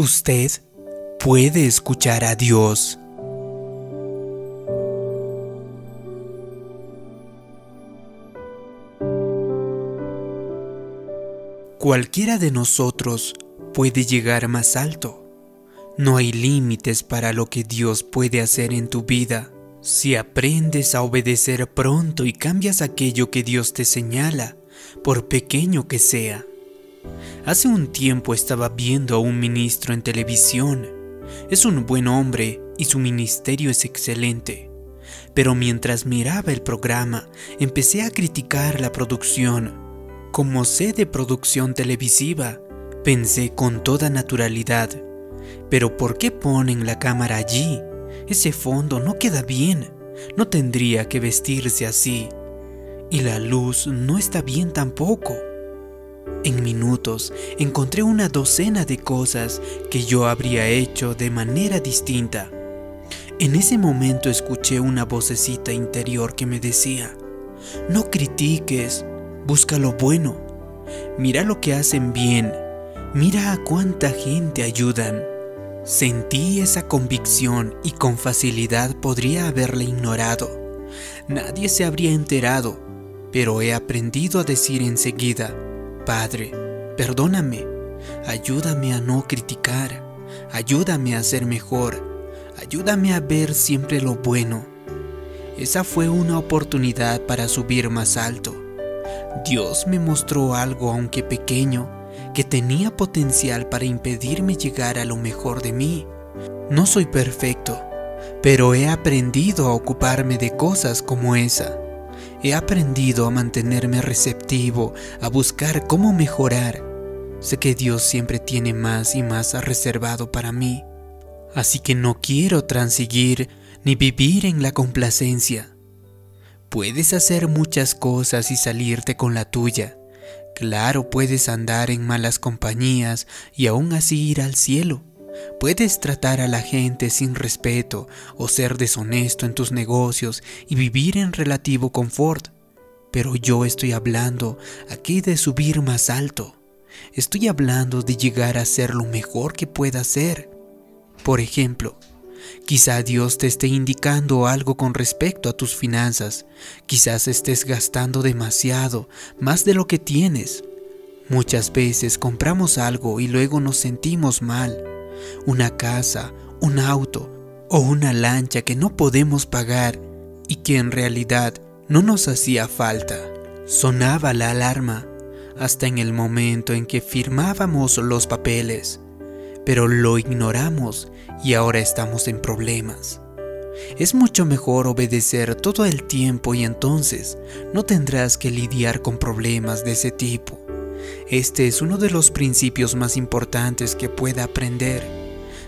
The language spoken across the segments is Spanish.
Usted puede escuchar a Dios. Cualquiera de nosotros puede llegar más alto. No hay límites para lo que Dios puede hacer en tu vida si aprendes a obedecer pronto y cambias aquello que Dios te señala, por pequeño que sea. Hace un tiempo estaba viendo a un ministro en televisión. Es un buen hombre y su ministerio es excelente. Pero mientras miraba el programa, empecé a criticar la producción. Como sé de producción televisiva, pensé con toda naturalidad, pero ¿por qué ponen la cámara allí? Ese fondo no queda bien, no tendría que vestirse así. Y la luz no está bien tampoco. En minutos encontré una docena de cosas que yo habría hecho de manera distinta. En ese momento escuché una vocecita interior que me decía, no critiques, busca lo bueno, mira lo que hacen bien, mira a cuánta gente ayudan. Sentí esa convicción y con facilidad podría haberla ignorado. Nadie se habría enterado, pero he aprendido a decir enseguida, Padre, perdóname, ayúdame a no criticar, ayúdame a ser mejor, ayúdame a ver siempre lo bueno. Esa fue una oportunidad para subir más alto. Dios me mostró algo, aunque pequeño, que tenía potencial para impedirme llegar a lo mejor de mí. No soy perfecto, pero he aprendido a ocuparme de cosas como esa. He aprendido a mantenerme receptivo, a buscar cómo mejorar. Sé que Dios siempre tiene más y más reservado para mí. Así que no quiero transigir ni vivir en la complacencia. Puedes hacer muchas cosas y salirte con la tuya. Claro, puedes andar en malas compañías y aún así ir al cielo. Puedes tratar a la gente sin respeto o ser deshonesto en tus negocios y vivir en relativo confort. Pero yo estoy hablando aquí de subir más alto. Estoy hablando de llegar a ser lo mejor que pueda ser. Por ejemplo, quizá Dios te esté indicando algo con respecto a tus finanzas. Quizás estés gastando demasiado, más de lo que tienes. Muchas veces compramos algo y luego nos sentimos mal una casa, un auto o una lancha que no podemos pagar y que en realidad no nos hacía falta. Sonaba la alarma hasta en el momento en que firmábamos los papeles, pero lo ignoramos y ahora estamos en problemas. Es mucho mejor obedecer todo el tiempo y entonces no tendrás que lidiar con problemas de ese tipo. Este es uno de los principios más importantes que pueda aprender.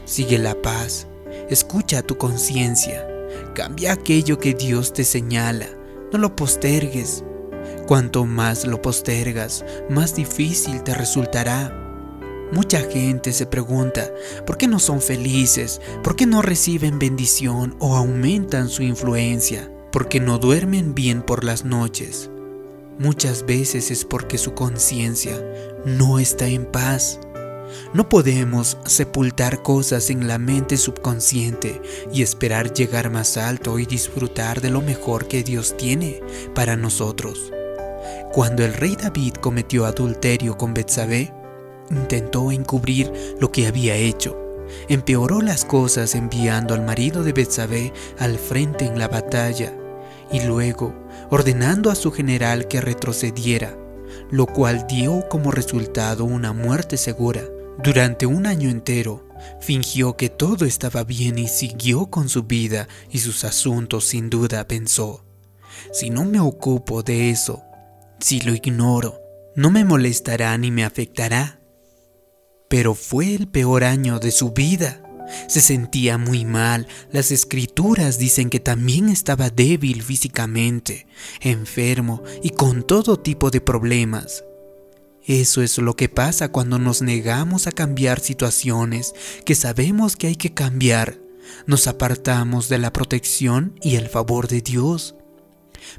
Sigue la paz, escucha tu conciencia, cambia aquello que Dios te señala, no lo postergues. Cuanto más lo postergas, más difícil te resultará. Mucha gente se pregunta, ¿por qué no son felices? ¿Por qué no reciben bendición o aumentan su influencia? ¿Por qué no duermen bien por las noches? Muchas veces es porque su conciencia no está en paz. No podemos sepultar cosas en la mente subconsciente y esperar llegar más alto y disfrutar de lo mejor que Dios tiene para nosotros. Cuando el rey David cometió adulterio con Betsabé, intentó encubrir lo que había hecho. Empeoró las cosas enviando al marido de Betsabé al frente en la batalla y luego ordenando a su general que retrocediera, lo cual dio como resultado una muerte segura. Durante un año entero, fingió que todo estaba bien y siguió con su vida y sus asuntos sin duda pensó, si no me ocupo de eso, si lo ignoro, no me molestará ni me afectará. Pero fue el peor año de su vida. Se sentía muy mal. Las escrituras dicen que también estaba débil físicamente, enfermo y con todo tipo de problemas. Eso es lo que pasa cuando nos negamos a cambiar situaciones que sabemos que hay que cambiar. Nos apartamos de la protección y el favor de Dios.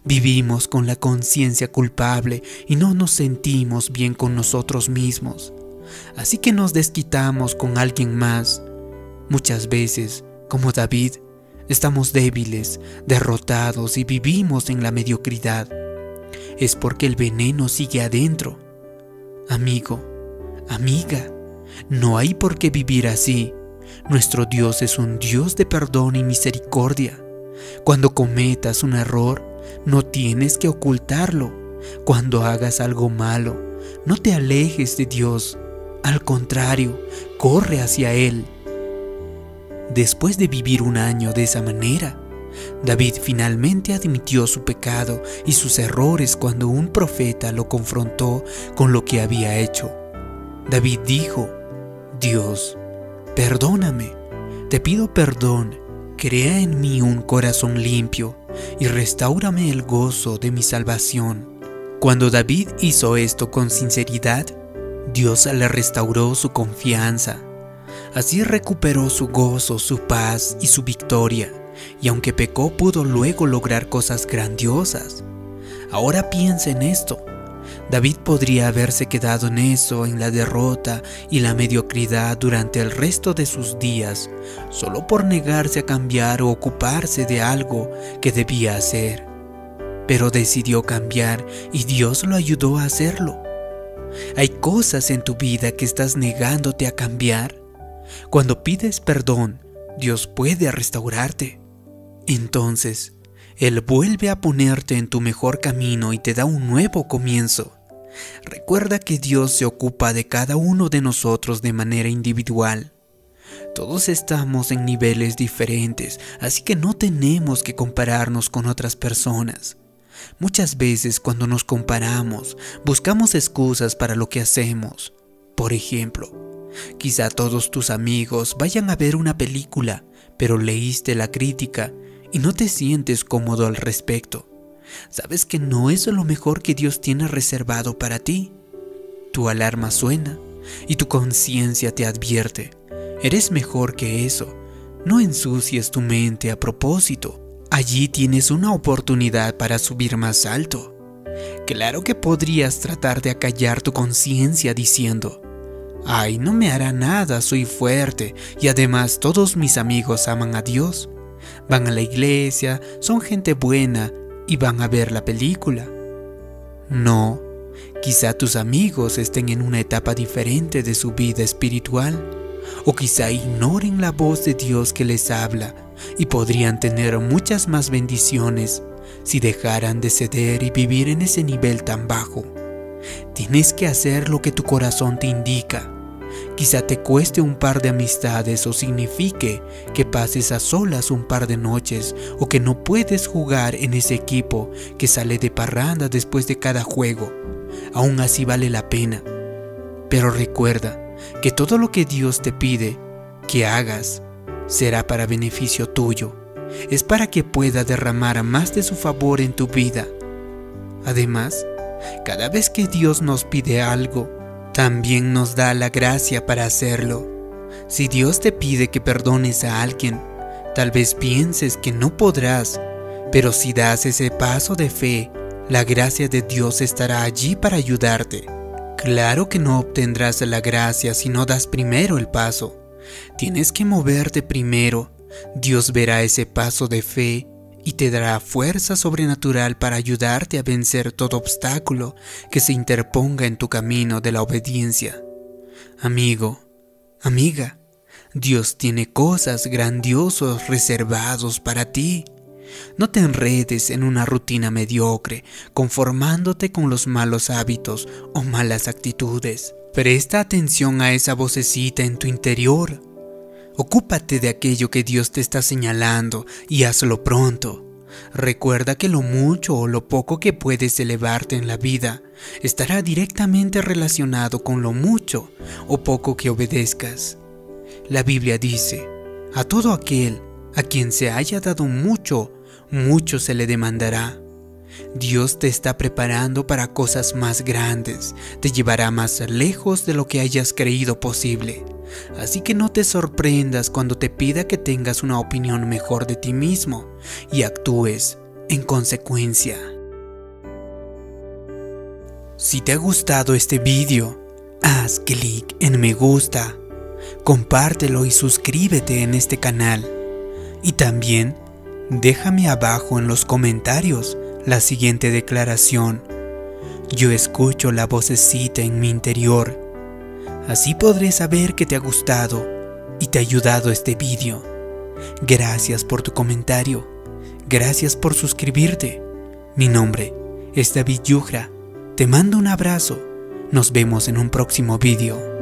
Vivimos con la conciencia culpable y no nos sentimos bien con nosotros mismos. así que nos desquitamos con alguien más. Muchas veces, como David, estamos débiles, derrotados y vivimos en la mediocridad. Es porque el veneno sigue adentro. Amigo, amiga, no hay por qué vivir así. Nuestro Dios es un Dios de perdón y misericordia. Cuando cometas un error, no tienes que ocultarlo. Cuando hagas algo malo, no te alejes de Dios. Al contrario, corre hacia Él. Después de vivir un año de esa manera, David finalmente admitió su pecado y sus errores cuando un profeta lo confrontó con lo que había hecho. David dijo, Dios, perdóname, te pido perdón, crea en mí un corazón limpio y restaurame el gozo de mi salvación. Cuando David hizo esto con sinceridad, Dios le restauró su confianza. Así recuperó su gozo, su paz y su victoria, y aunque pecó pudo luego lograr cosas grandiosas. Ahora piensa en esto. David podría haberse quedado en eso, en la derrota y la mediocridad durante el resto de sus días, solo por negarse a cambiar o ocuparse de algo que debía hacer. Pero decidió cambiar y Dios lo ayudó a hacerlo. Hay cosas en tu vida que estás negándote a cambiar. Cuando pides perdón, Dios puede restaurarte. Entonces, Él vuelve a ponerte en tu mejor camino y te da un nuevo comienzo. Recuerda que Dios se ocupa de cada uno de nosotros de manera individual. Todos estamos en niveles diferentes, así que no tenemos que compararnos con otras personas. Muchas veces cuando nos comparamos, buscamos excusas para lo que hacemos. Por ejemplo, quizá todos tus amigos vayan a ver una película, pero leíste la crítica y no te sientes cómodo al respecto. Sabes que no es lo mejor que Dios tiene reservado para ti. Tu alarma suena y tu conciencia te advierte. Eres mejor que eso. No ensucies tu mente a propósito. Allí tienes una oportunidad para subir más alto. Claro que podrías tratar de acallar tu conciencia diciendo, ay, no me hará nada, soy fuerte y además todos mis amigos aman a Dios. Van a la iglesia, son gente buena y van a ver la película. No, quizá tus amigos estén en una etapa diferente de su vida espiritual, o quizá ignoren la voz de Dios que les habla y podrían tener muchas más bendiciones si dejaran de ceder y vivir en ese nivel tan bajo. Tienes que hacer lo que tu corazón te indica Quizá te cueste un par de amistades o signifique que pases a solas un par de noches o que no puedes jugar en ese equipo que sale de parranda después de cada juego. Aún así vale la pena. Pero recuerda que todo lo que Dios te pide que hagas será para beneficio tuyo. Es para que pueda derramar más de su favor en tu vida. Además, cada vez que Dios nos pide algo, también nos da la gracia para hacerlo. Si Dios te pide que perdones a alguien, tal vez pienses que no podrás, pero si das ese paso de fe, la gracia de Dios estará allí para ayudarte. Claro que no obtendrás la gracia si no das primero el paso. Tienes que moverte primero. Dios verá ese paso de fe y te dará fuerza sobrenatural para ayudarte a vencer todo obstáculo que se interponga en tu camino de la obediencia. Amigo, amiga, Dios tiene cosas grandiosas reservados para ti. No te enredes en una rutina mediocre, conformándote con los malos hábitos o malas actitudes. Presta atención a esa vocecita en tu interior Ocúpate de aquello que Dios te está señalando y hazlo pronto. Recuerda que lo mucho o lo poco que puedes elevarte en la vida estará directamente relacionado con lo mucho o poco que obedezcas. La Biblia dice, a todo aquel a quien se haya dado mucho, mucho se le demandará. Dios te está preparando para cosas más grandes, te llevará más lejos de lo que hayas creído posible. Así que no te sorprendas cuando te pida que tengas una opinión mejor de ti mismo y actúes en consecuencia. Si te ha gustado este vídeo, haz clic en me gusta, compártelo y suscríbete en este canal. Y también déjame abajo en los comentarios la siguiente declaración. Yo escucho la vocecita en mi interior. Así podré saber que te ha gustado y te ha ayudado este vídeo. Gracias por tu comentario. Gracias por suscribirte. Mi nombre es David Yugra. Te mando un abrazo. Nos vemos en un próximo vídeo.